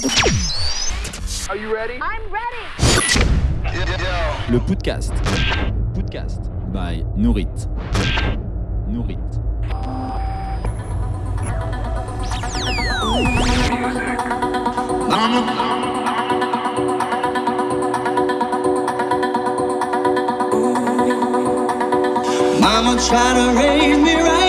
Are you ready? I'm ready. Le podcast. Podcast by Nourit. Nourit. Mama try to raise me right.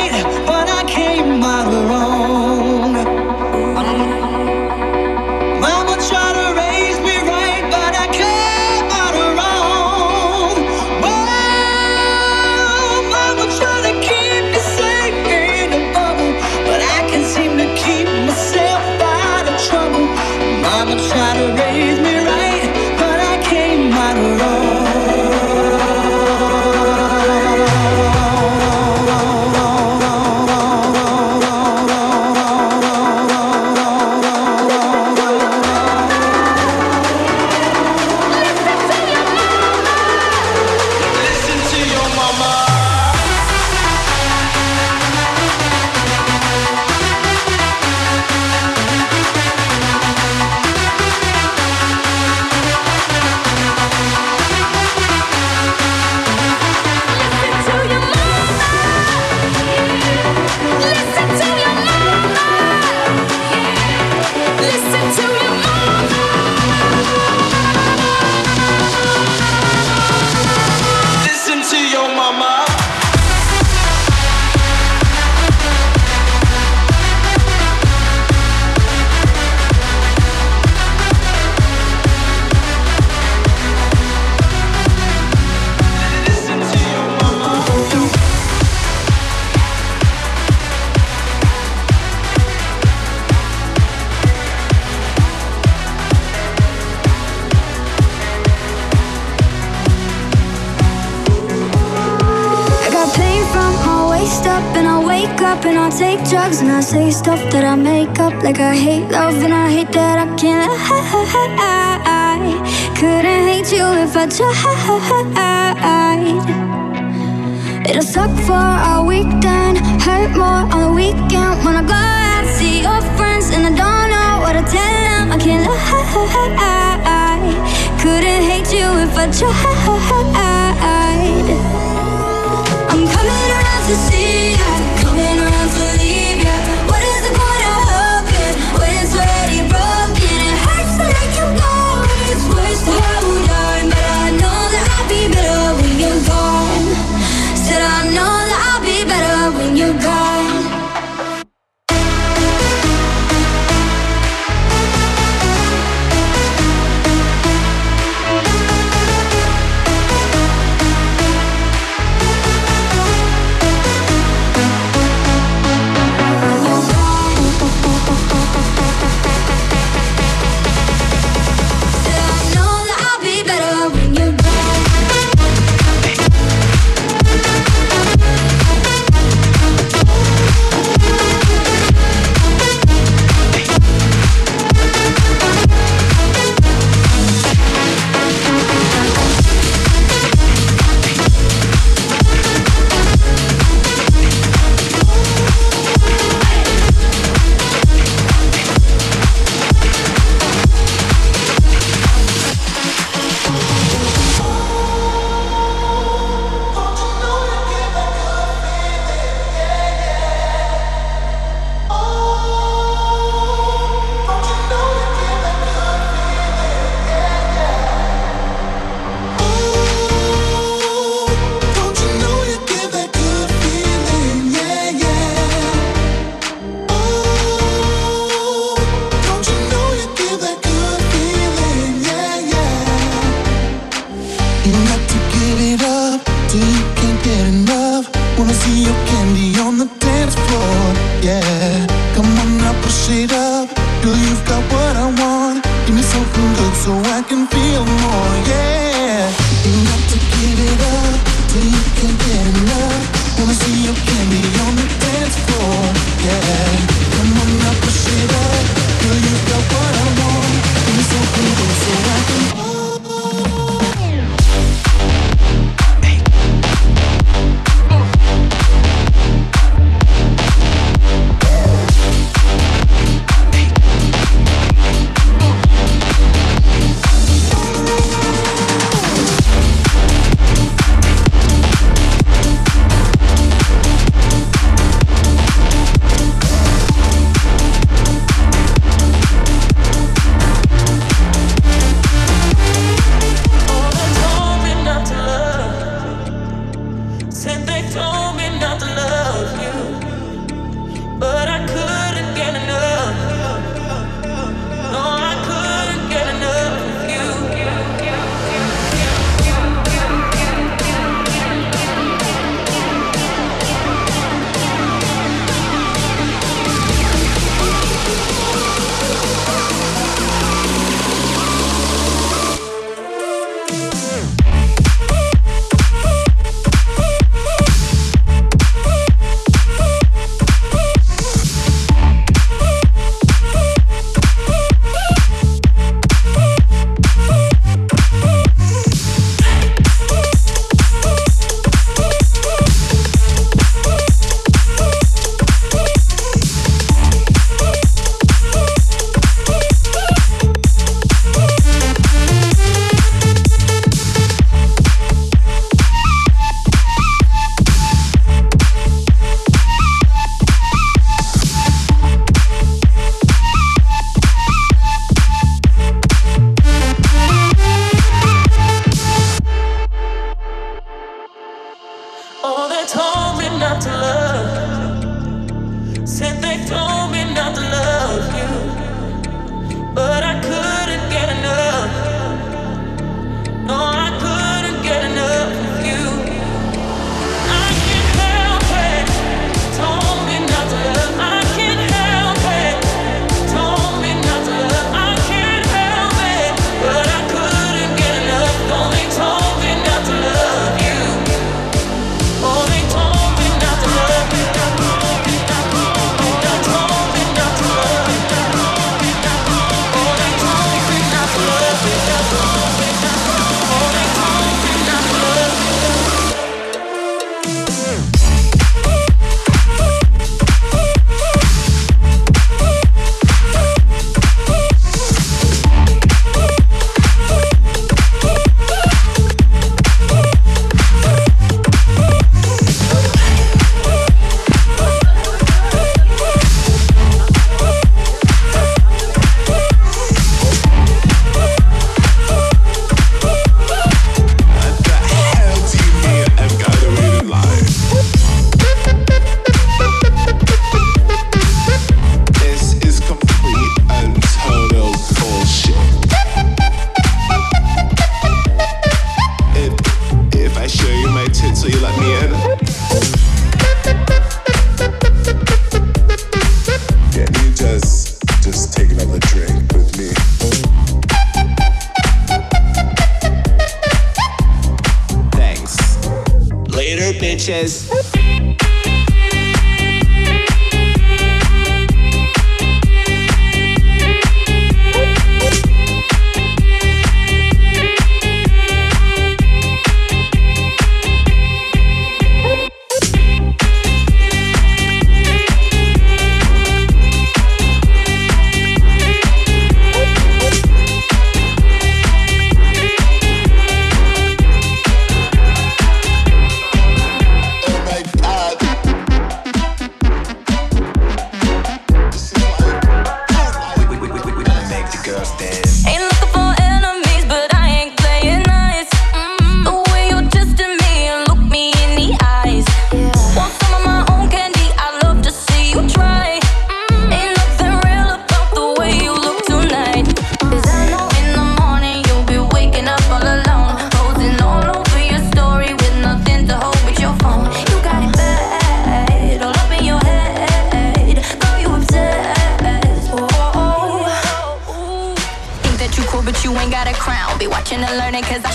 stuff that I make up. Like I hate love and I hate that I can't. I couldn't hate you if I tried. It'll suck for a weekend, hurt more on the weekend. When I go out, see your friends, and I don't know what to tell them. I can't lie. Couldn't hate you if I tried. I'm coming around to see you, coming around to leave. and they told me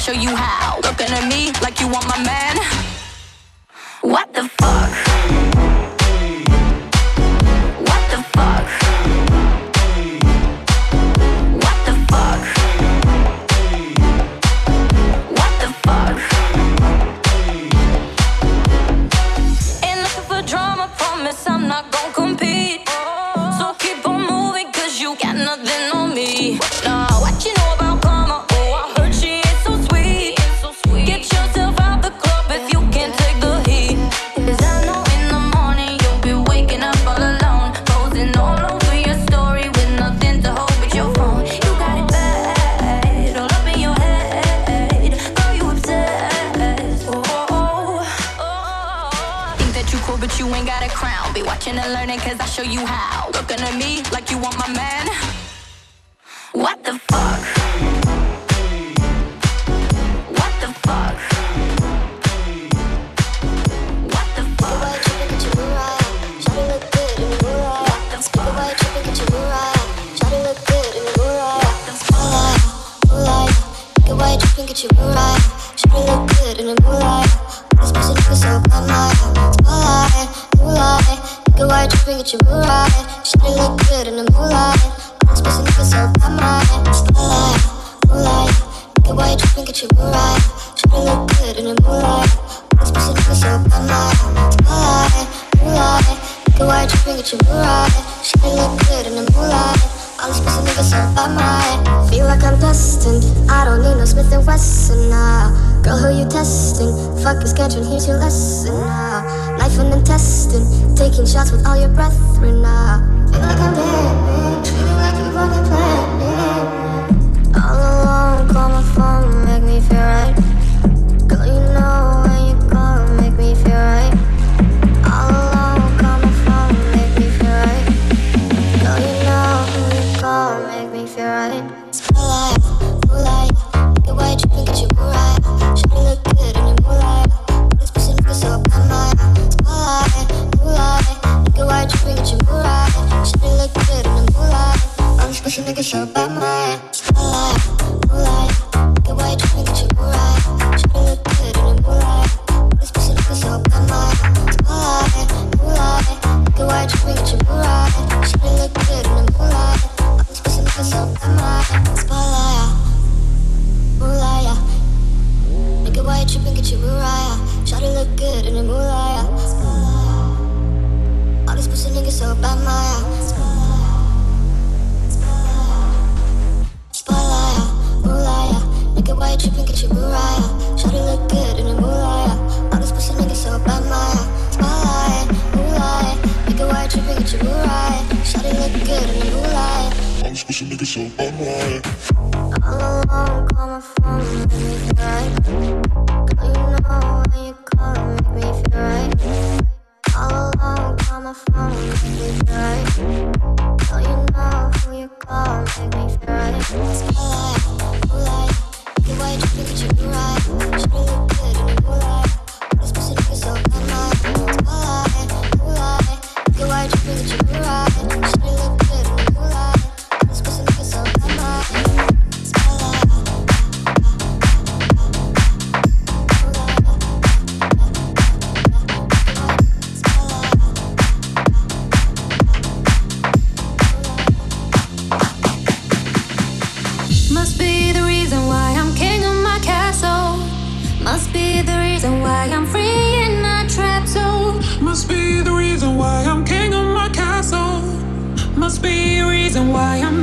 show you how. Looking at me like you want my man. get your blue right. Should look good in the moonlight. This person looks so bad, my spotlight, moonlight. Look at why tripping, it you blue right. Should look good in the moonlight. This person looks so bad, my spotlight, moonlight. Why get you blue right. Should've good in moonlight. This person so bad, my spotlight. Look why right. Should've good in the moonlight. I'm supposed to nigga so I'm right. Feel like I'm destined. I don't need no Smith and Wesson now. Nah. Girl, who you testing? Fucking scheduling, here's your lesson now. Nah. Knife and intestine, taking shots with all your brethren now. Nah. Feel like I'm dead, feeling like you run the planet. All alone, call my phone, make me feel right. Ansprüche nicht geschöpft bei mir. Moonlight, Moonlight, look at what you bring to your eyes. Why I'm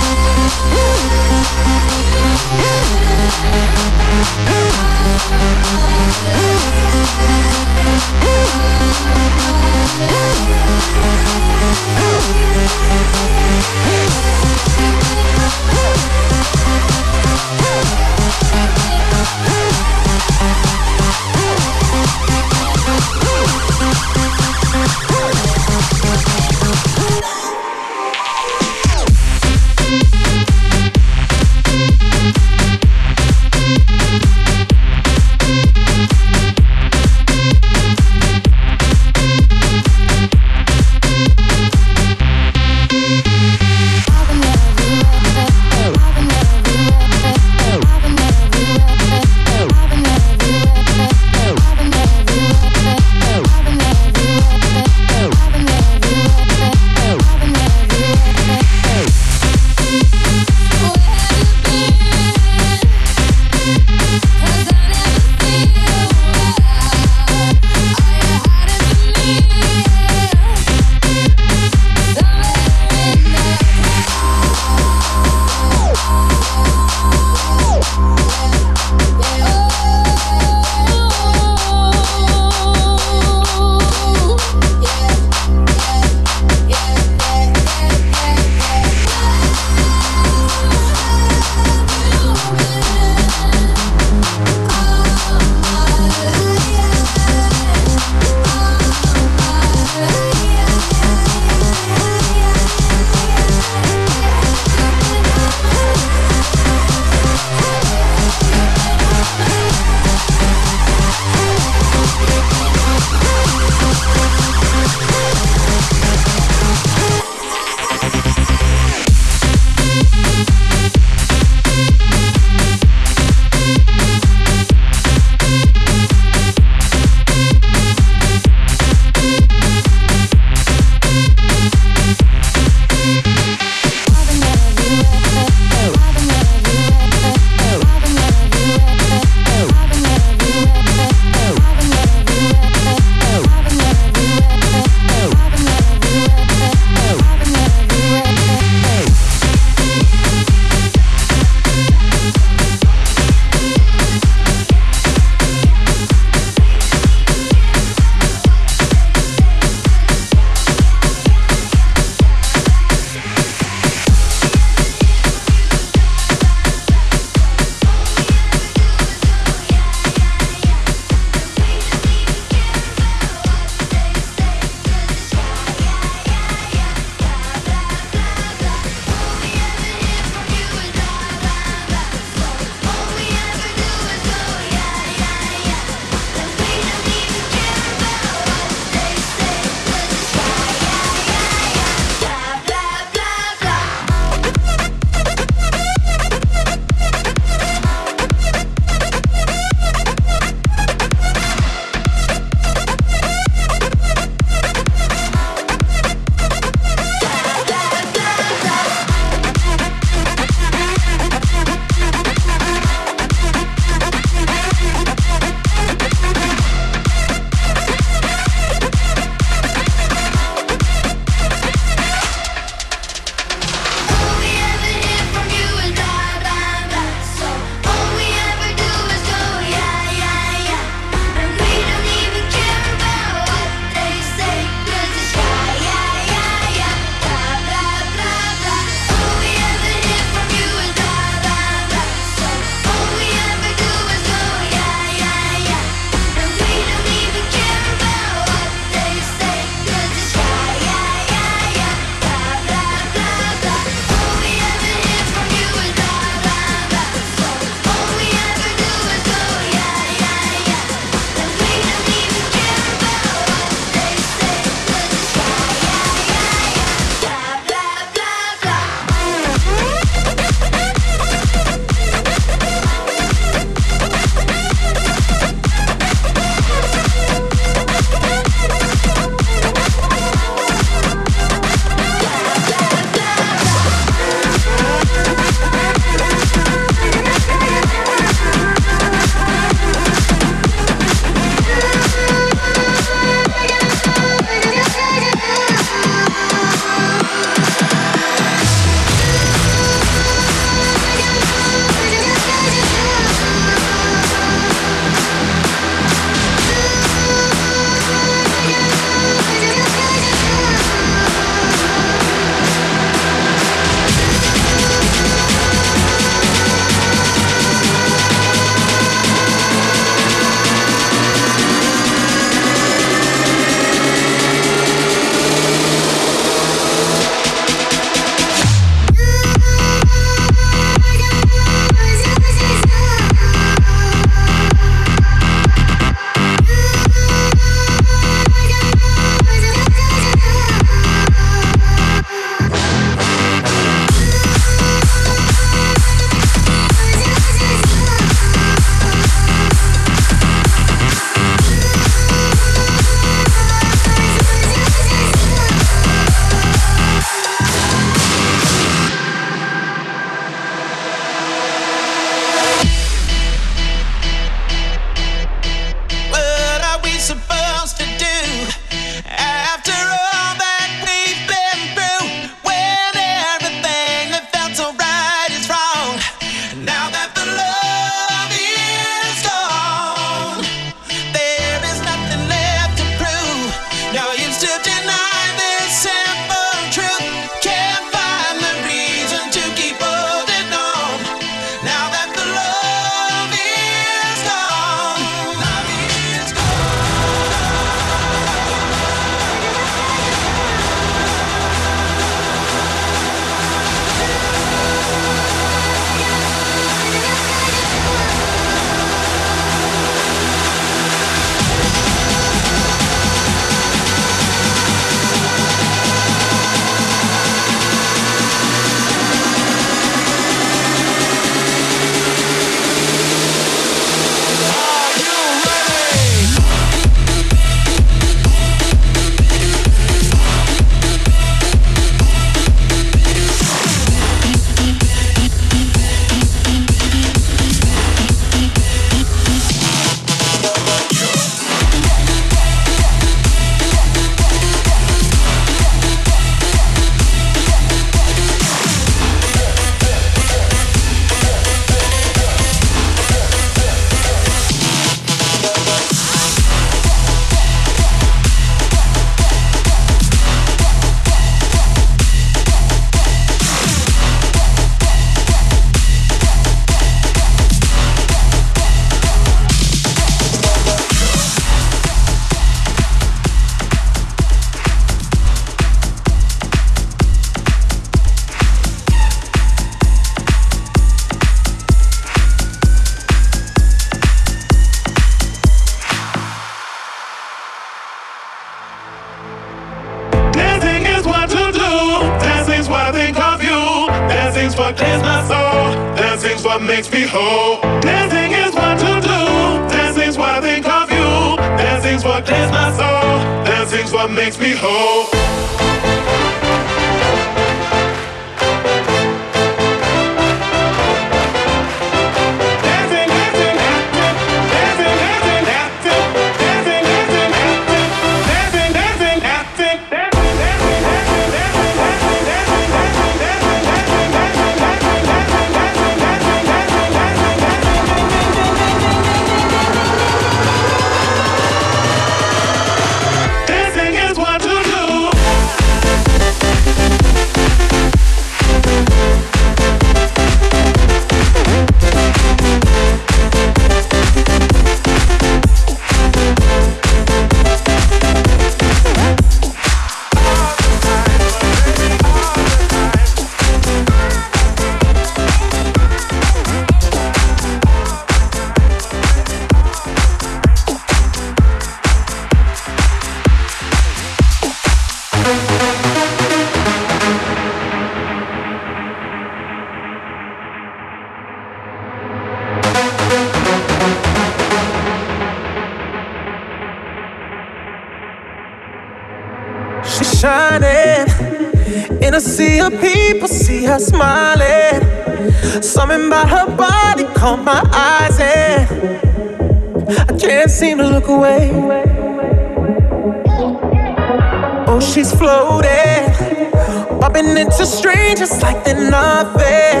just like they're nothing.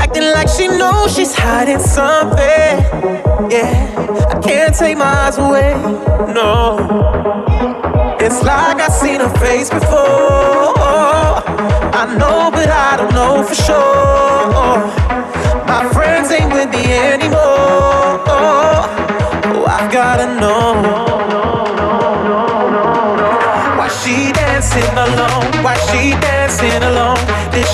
Acting like she knows she's hiding something. Yeah, I can't take my eyes away. No, it's like I've seen her face before. I know, but I don't know for sure. My friends ain't with me anymore. Oh, I gotta know. Why she dancing alone? Why she dancing alone?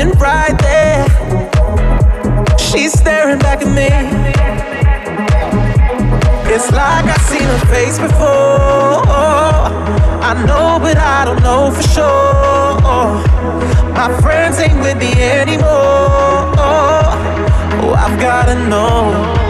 standing right there. She's staring back at me. It's like I've seen her face before. I know, but I don't know for sure. My friends ain't with me anymore. Oh, I've gotta know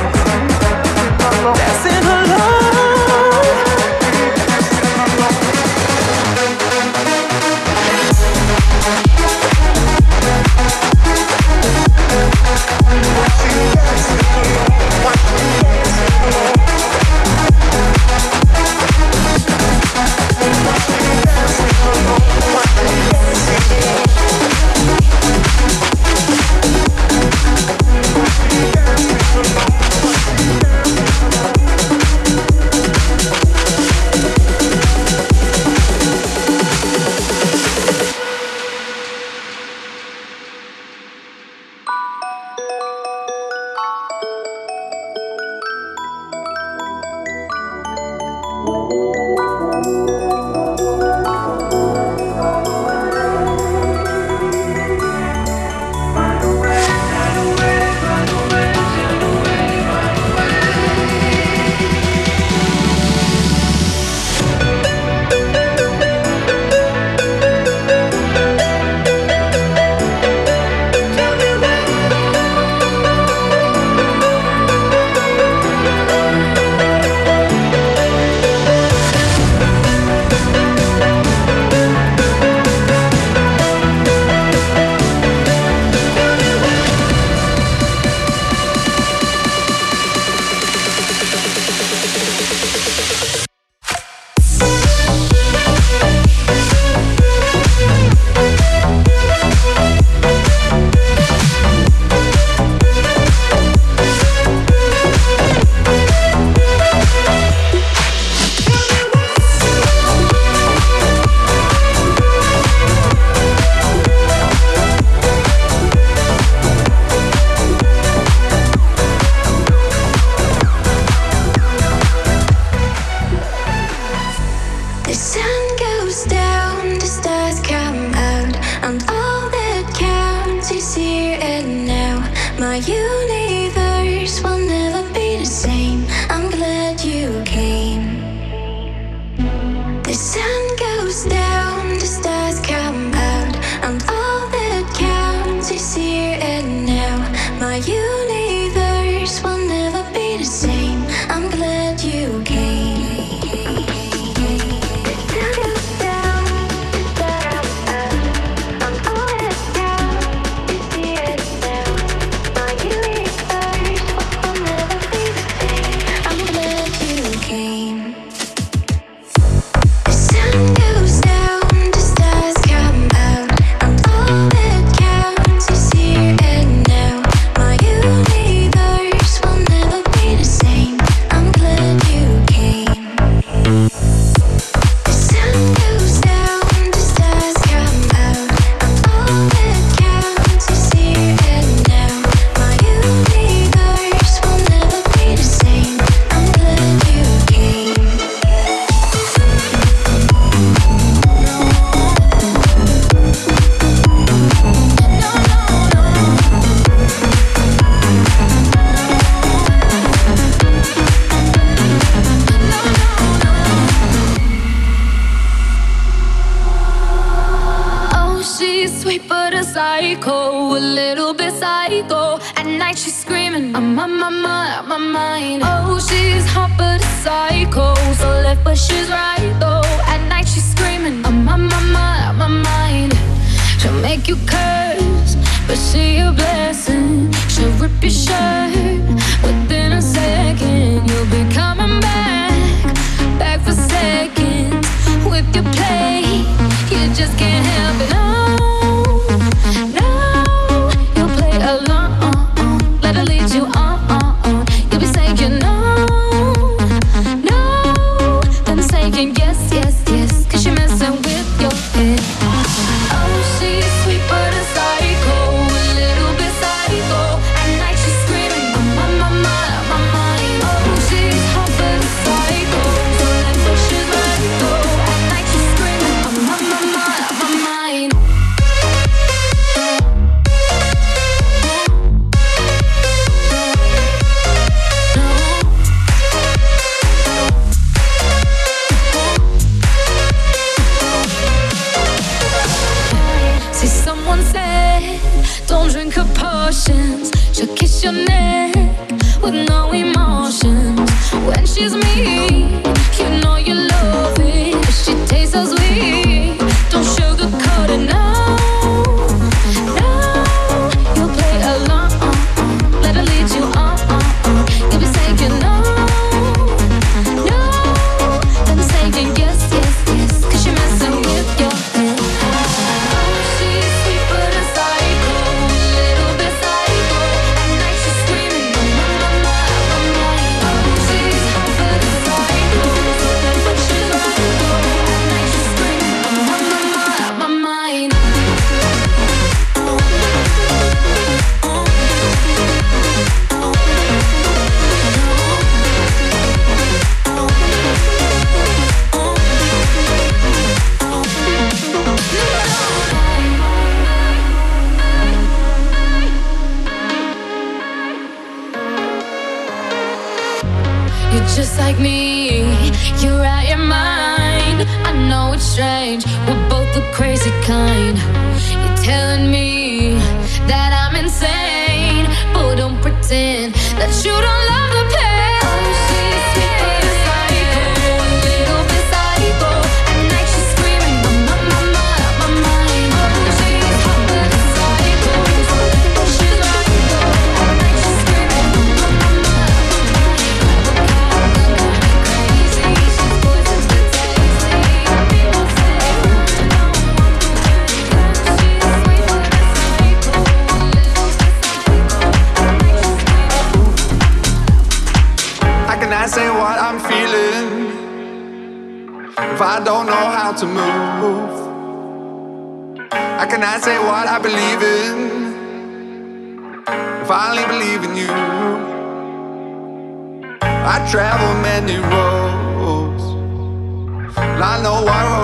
oh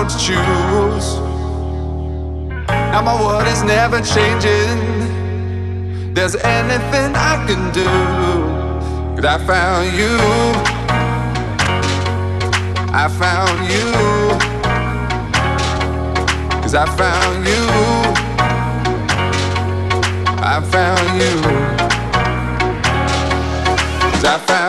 to choose. Now my world is never changing. There's anything I can do. Cause I found you. I found you. Cause I found you. I found you. Cause I found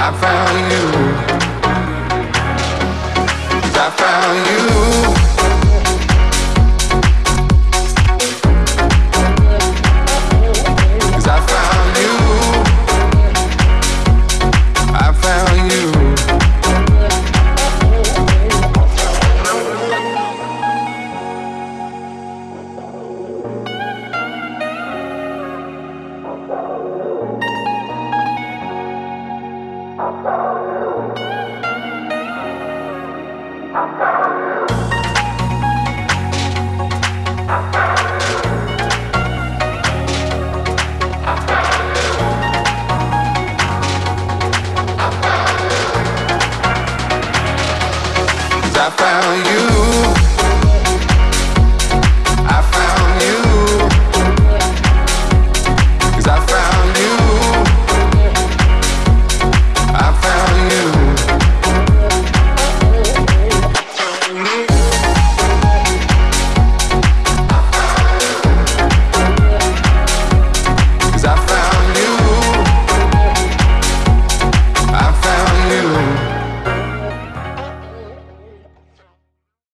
I found you. I found you.